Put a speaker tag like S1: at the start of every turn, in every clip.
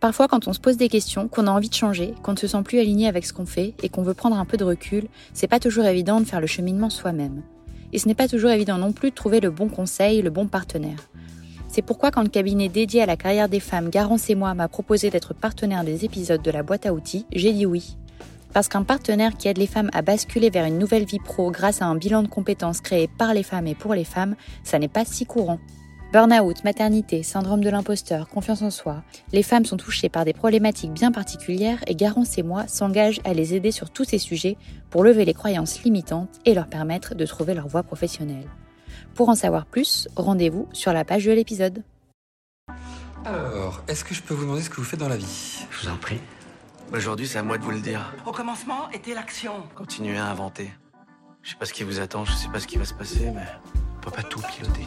S1: Parfois, quand on se pose des questions, qu'on a envie de changer, qu'on ne se sent plus aligné avec ce qu'on fait et qu'on veut prendre un peu de recul, c'est pas toujours évident de faire le cheminement soi-même. Et ce n'est pas toujours évident non plus de trouver le bon conseil, le bon partenaire. C'est pourquoi quand le cabinet dédié à la carrière des femmes Garance et moi m'a proposé d'être partenaire des épisodes de la boîte à outils, j'ai dit oui. Parce qu'un partenaire qui aide les femmes à basculer vers une nouvelle vie pro grâce à un bilan de compétences créé par les femmes et pour les femmes, ça n'est pas si courant. Burnout, maternité, syndrome de l'imposteur, confiance en soi, les femmes sont touchées par des problématiques bien particulières et Garance et moi s'engagent à les aider sur tous ces sujets pour lever les croyances limitantes et leur permettre de trouver leur voie professionnelle. Pour en savoir plus, rendez-vous sur la page de l'épisode.
S2: Alors, est-ce que je peux vous demander ce que vous faites dans la vie?
S3: Je vous en prie. Aujourd'hui, c'est à moi de vous le dire.
S4: Au commencement était l'action.
S3: Continuez à inventer. Je sais pas ce qui vous attend, je sais pas ce qui va se passer, mais on peut pas tout piloter.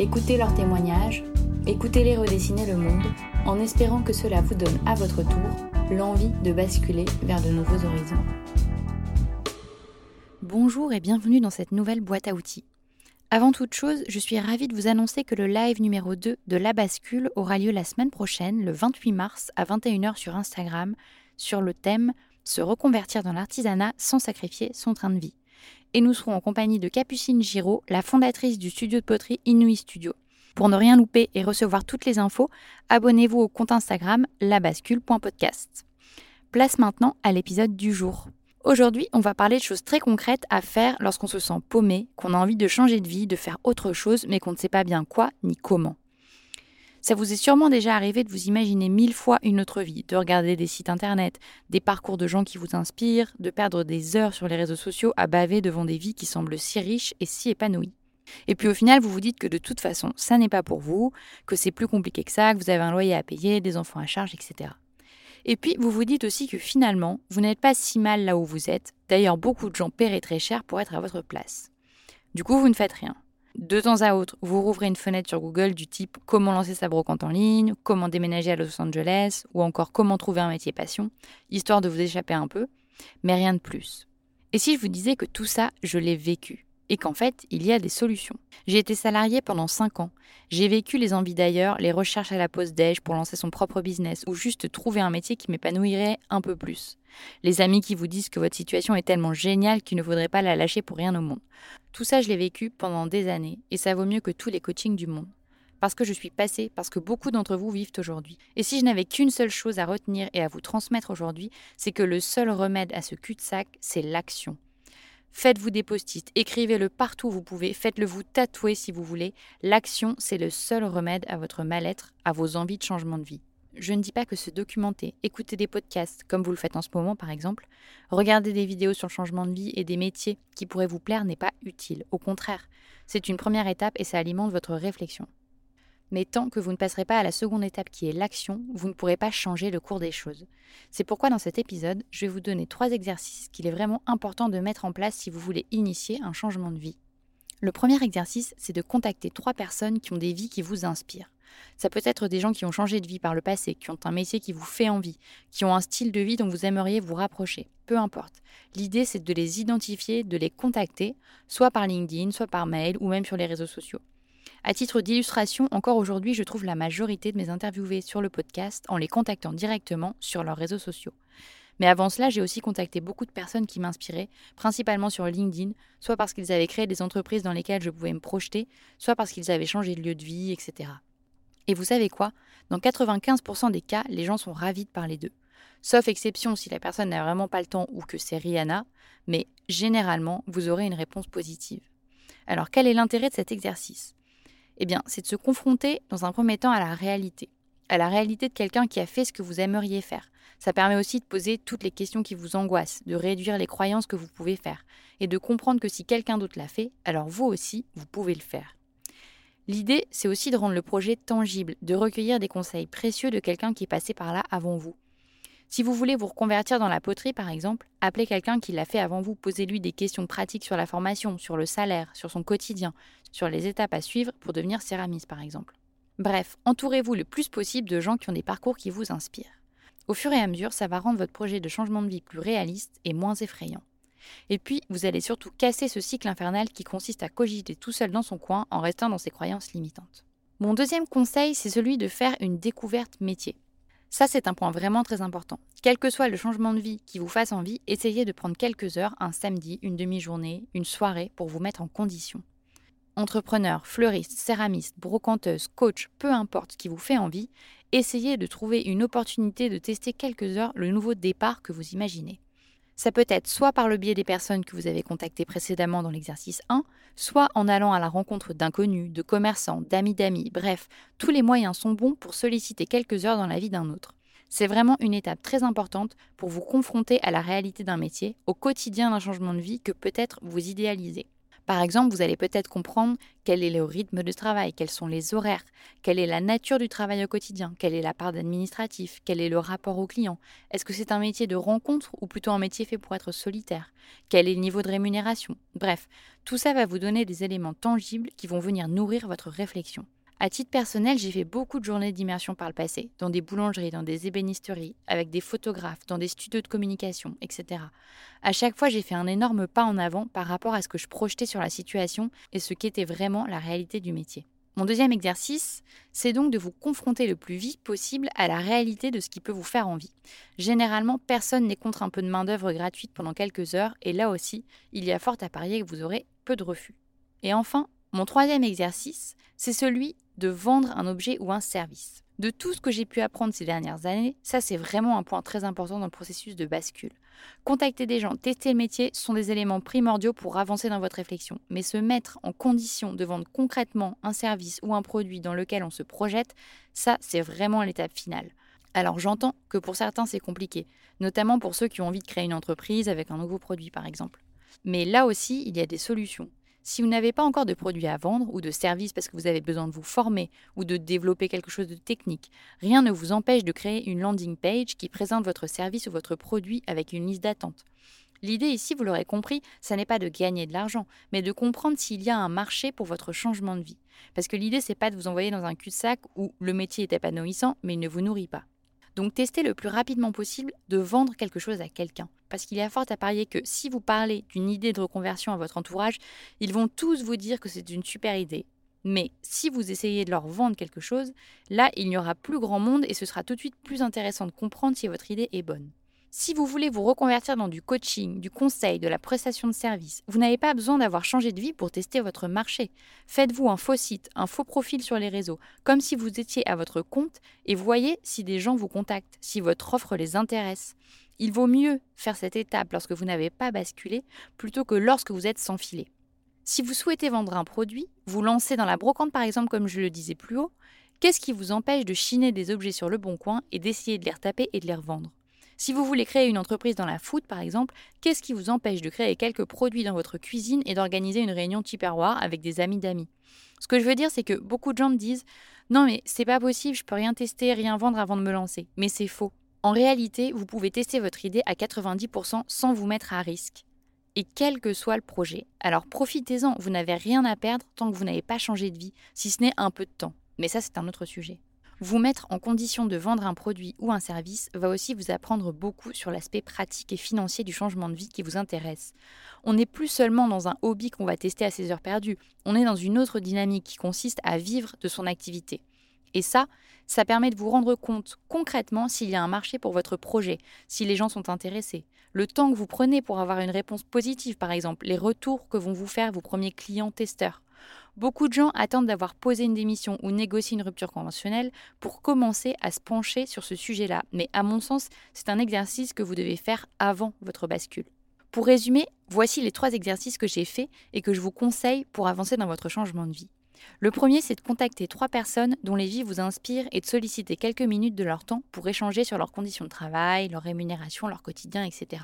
S1: Écoutez leurs témoignages, écoutez-les redessiner le monde, en espérant que cela vous donne à votre tour l'envie de basculer vers de nouveaux horizons. Bonjour et bienvenue dans cette nouvelle boîte à outils. Avant toute chose, je suis ravie de vous annoncer que le live numéro 2 de La Bascule aura lieu la semaine prochaine, le 28 mars, à 21h sur Instagram, sur le thème Se reconvertir dans l'artisanat sans sacrifier son train de vie. Et nous serons en compagnie de Capucine Giraud, la fondatrice du studio de poterie Inouï Studio. Pour ne rien louper et recevoir toutes les infos, abonnez-vous au compte Instagram labascule.podcast. Place maintenant à l'épisode du jour. Aujourd'hui, on va parler de choses très concrètes à faire lorsqu'on se sent paumé, qu'on a envie de changer de vie, de faire autre chose, mais qu'on ne sait pas bien quoi ni comment. Ça vous est sûrement déjà arrivé de vous imaginer mille fois une autre vie, de regarder des sites internet, des parcours de gens qui vous inspirent, de perdre des heures sur les réseaux sociaux à baver devant des vies qui semblent si riches et si épanouies. Et puis au final, vous vous dites que de toute façon, ça n'est pas pour vous, que c'est plus compliqué que ça, que vous avez un loyer à payer, des enfants à charge, etc. Et puis vous vous dites aussi que finalement, vous n'êtes pas si mal là où vous êtes. D'ailleurs, beaucoup de gens paieraient très cher pour être à votre place. Du coup, vous ne faites rien. De temps à autre, vous rouvrez une fenêtre sur Google du type comment lancer sa brocante en ligne, comment déménager à Los Angeles, ou encore comment trouver un métier passion, histoire de vous échapper un peu, mais rien de plus. Et si je vous disais que tout ça, je l'ai vécu? Et qu'en fait, il y a des solutions. J'ai été salarié pendant 5 ans. J'ai vécu les envies d'ailleurs, les recherches à la pause déj pour lancer son propre business ou juste trouver un métier qui m'épanouirait un peu plus. Les amis qui vous disent que votre situation est tellement géniale qu'il ne faudrait pas la lâcher pour rien au monde. Tout ça, je l'ai vécu pendant des années et ça vaut mieux que tous les coachings du monde. Parce que je suis passée, parce que beaucoup d'entre vous vivent aujourd'hui. Et si je n'avais qu'une seule chose à retenir et à vous transmettre aujourd'hui, c'est que le seul remède à ce cul-de-sac, c'est l'action. Faites-vous des post-it, écrivez-le partout où vous pouvez, faites-le vous tatouer si vous voulez. L'action, c'est le seul remède à votre mal-être, à vos envies de changement de vie. Je ne dis pas que se documenter, écouter des podcasts, comme vous le faites en ce moment par exemple, regarder des vidéos sur le changement de vie et des métiers qui pourraient vous plaire n'est pas utile. Au contraire, c'est une première étape et ça alimente votre réflexion. Mais tant que vous ne passerez pas à la seconde étape qui est l'action, vous ne pourrez pas changer le cours des choses. C'est pourquoi dans cet épisode, je vais vous donner trois exercices qu'il est vraiment important de mettre en place si vous voulez initier un changement de vie. Le premier exercice, c'est de contacter trois personnes qui ont des vies qui vous inspirent. Ça peut être des gens qui ont changé de vie par le passé, qui ont un métier qui vous fait envie, qui ont un style de vie dont vous aimeriez vous rapprocher. Peu importe. L'idée, c'est de les identifier, de les contacter, soit par LinkedIn, soit par mail, ou même sur les réseaux sociaux. À titre d'illustration, encore aujourd'hui, je trouve la majorité de mes interviewés sur le podcast en les contactant directement sur leurs réseaux sociaux. Mais avant cela, j'ai aussi contacté beaucoup de personnes qui m'inspiraient, principalement sur LinkedIn, soit parce qu'ils avaient créé des entreprises dans lesquelles je pouvais me projeter, soit parce qu'ils avaient changé de lieu de vie, etc. Et vous savez quoi? Dans 95% des cas, les gens sont ravis de parler d'eux. Sauf exception si la personne n'a vraiment pas le temps ou que c'est Rihanna, mais généralement, vous aurez une réponse positive. Alors quel est l'intérêt de cet exercice? Eh bien, c'est de se confronter dans un premier temps à la réalité, à la réalité de quelqu'un qui a fait ce que vous aimeriez faire. Ça permet aussi de poser toutes les questions qui vous angoissent, de réduire les croyances que vous pouvez faire, et de comprendre que si quelqu'un d'autre l'a fait, alors vous aussi, vous pouvez le faire. L'idée, c'est aussi de rendre le projet tangible, de recueillir des conseils précieux de quelqu'un qui est passé par là avant vous. Si vous voulez vous reconvertir dans la poterie, par exemple, appelez quelqu'un qui l'a fait avant vous, posez-lui des questions pratiques sur la formation, sur le salaire, sur son quotidien, sur les étapes à suivre pour devenir céramiste, par exemple. Bref, entourez-vous le plus possible de gens qui ont des parcours qui vous inspirent. Au fur et à mesure, ça va rendre votre projet de changement de vie plus réaliste et moins effrayant. Et puis, vous allez surtout casser ce cycle infernal qui consiste à cogiter tout seul dans son coin en restant dans ses croyances limitantes. Mon deuxième conseil, c'est celui de faire une découverte métier. Ça, c'est un point vraiment très important. Quel que soit le changement de vie qui vous fasse envie, essayez de prendre quelques heures, un samedi, une demi-journée, une soirée pour vous mettre en condition. Entrepreneur, fleuriste, céramiste, brocanteuse, coach, peu importe qui vous fait envie, essayez de trouver une opportunité de tester quelques heures le nouveau départ que vous imaginez. Ça peut être soit par le biais des personnes que vous avez contactées précédemment dans l'exercice 1, soit en allant à la rencontre d'inconnus, de commerçants, d'amis d'amis, bref, tous les moyens sont bons pour solliciter quelques heures dans la vie d'un autre. C'est vraiment une étape très importante pour vous confronter à la réalité d'un métier, au quotidien d'un changement de vie que peut-être vous idéalisez. Par exemple, vous allez peut-être comprendre quel est le rythme de travail, quels sont les horaires, quelle est la nature du travail au quotidien, quelle est la part d'administratif, quel est le rapport au client. Est-ce que c'est un métier de rencontre ou plutôt un métier fait pour être solitaire? Quel est le niveau de rémunération? Bref, tout ça va vous donner des éléments tangibles qui vont venir nourrir votre réflexion. À titre personnel, j'ai fait beaucoup de journées d'immersion par le passé, dans des boulangeries, dans des ébénisteries, avec des photographes, dans des studios de communication, etc. À chaque fois, j'ai fait un énorme pas en avant par rapport à ce que je projetais sur la situation et ce qu'était vraiment la réalité du métier. Mon deuxième exercice, c'est donc de vous confronter le plus vite possible à la réalité de ce qui peut vous faire envie. Généralement, personne n'est contre un peu de main-d'œuvre gratuite pendant quelques heures, et là aussi, il y a fort à parier que vous aurez peu de refus. Et enfin, mon troisième exercice, c'est celui de vendre un objet ou un service. De tout ce que j'ai pu apprendre ces dernières années, ça c'est vraiment un point très important dans le processus de bascule. Contacter des gens, tester le métier sont des éléments primordiaux pour avancer dans votre réflexion, mais se mettre en condition de vendre concrètement un service ou un produit dans lequel on se projette, ça c'est vraiment l'étape finale. Alors j'entends que pour certains c'est compliqué, notamment pour ceux qui ont envie de créer une entreprise avec un nouveau produit par exemple. Mais là aussi, il y a des solutions. Si vous n'avez pas encore de produits à vendre ou de services parce que vous avez besoin de vous former ou de développer quelque chose de technique, rien ne vous empêche de créer une landing page qui présente votre service ou votre produit avec une liste d'attente. L'idée ici, vous l'aurez compris, ça n'est pas de gagner de l'argent, mais de comprendre s'il y a un marché pour votre changement de vie. Parce que l'idée, c'est pas de vous envoyer dans un cul-de-sac où le métier est épanouissant, mais il ne vous nourrit pas. Donc testez le plus rapidement possible de vendre quelque chose à quelqu'un. Parce qu'il y a fort à parier que si vous parlez d'une idée de reconversion à votre entourage, ils vont tous vous dire que c'est une super idée. Mais si vous essayez de leur vendre quelque chose, là, il n'y aura plus grand monde et ce sera tout de suite plus intéressant de comprendre si votre idée est bonne. Si vous voulez vous reconvertir dans du coaching, du conseil, de la prestation de service, vous n'avez pas besoin d'avoir changé de vie pour tester votre marché. Faites-vous un faux site, un faux profil sur les réseaux, comme si vous étiez à votre compte et voyez si des gens vous contactent, si votre offre les intéresse. Il vaut mieux faire cette étape lorsque vous n'avez pas basculé plutôt que lorsque vous êtes sans filet. Si vous souhaitez vendre un produit, vous lancez dans la brocante par exemple comme je le disais plus haut, qu'est-ce qui vous empêche de chiner des objets sur le bon coin et d'essayer de les retaper et de les revendre? Si vous voulez créer une entreprise dans la food, par exemple, qu'est-ce qui vous empêche de créer quelques produits dans votre cuisine et d'organiser une réunion Tupperware avec des amis d'amis? Ce que je veux dire, c'est que beaucoup de gens me disent Non, mais c'est pas possible, je peux rien tester, rien vendre avant de me lancer. Mais c'est faux. En réalité, vous pouvez tester votre idée à 90% sans vous mettre à risque. Et quel que soit le projet. Alors profitez-en, vous n'avez rien à perdre tant que vous n'avez pas changé de vie, si ce n'est un peu de temps. Mais ça, c'est un autre sujet. Vous mettre en condition de vendre un produit ou un service va aussi vous apprendre beaucoup sur l'aspect pratique et financier du changement de vie qui vous intéresse. On n'est plus seulement dans un hobby qu'on va tester à ses heures perdues, on est dans une autre dynamique qui consiste à vivre de son activité. Et ça, ça permet de vous rendre compte concrètement s'il y a un marché pour votre projet, si les gens sont intéressés, le temps que vous prenez pour avoir une réponse positive par exemple, les retours que vont vous faire vos premiers clients testeurs. Beaucoup de gens attendent d'avoir posé une démission ou négocié une rupture conventionnelle pour commencer à se pencher sur ce sujet-là. Mais à mon sens, c'est un exercice que vous devez faire avant votre bascule. Pour résumer, voici les trois exercices que j'ai faits et que je vous conseille pour avancer dans votre changement de vie. Le premier, c'est de contacter trois personnes dont les vies vous inspirent et de solliciter quelques minutes de leur temps pour échanger sur leurs conditions de travail, leur rémunération, leur quotidien, etc.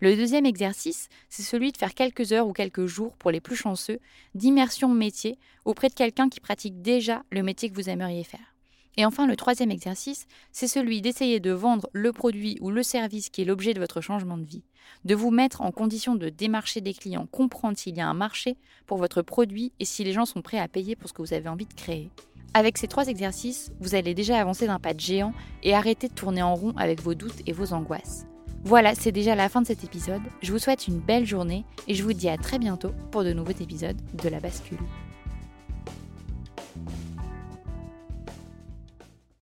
S1: Le deuxième exercice, c'est celui de faire quelques heures ou quelques jours, pour les plus chanceux, d'immersion métier auprès de quelqu'un qui pratique déjà le métier que vous aimeriez faire. Et enfin, le troisième exercice, c'est celui d'essayer de vendre le produit ou le service qui est l'objet de votre changement de vie, de vous mettre en condition de démarcher des clients, comprendre s'il y a un marché pour votre produit et si les gens sont prêts à payer pour ce que vous avez envie de créer. Avec ces trois exercices, vous allez déjà avancer d'un pas de géant et arrêter de tourner en rond avec vos doutes et vos angoisses. Voilà, c'est déjà la fin de cet épisode. Je vous souhaite une belle journée et je vous dis à très bientôt pour de nouveaux épisodes de La Bascule.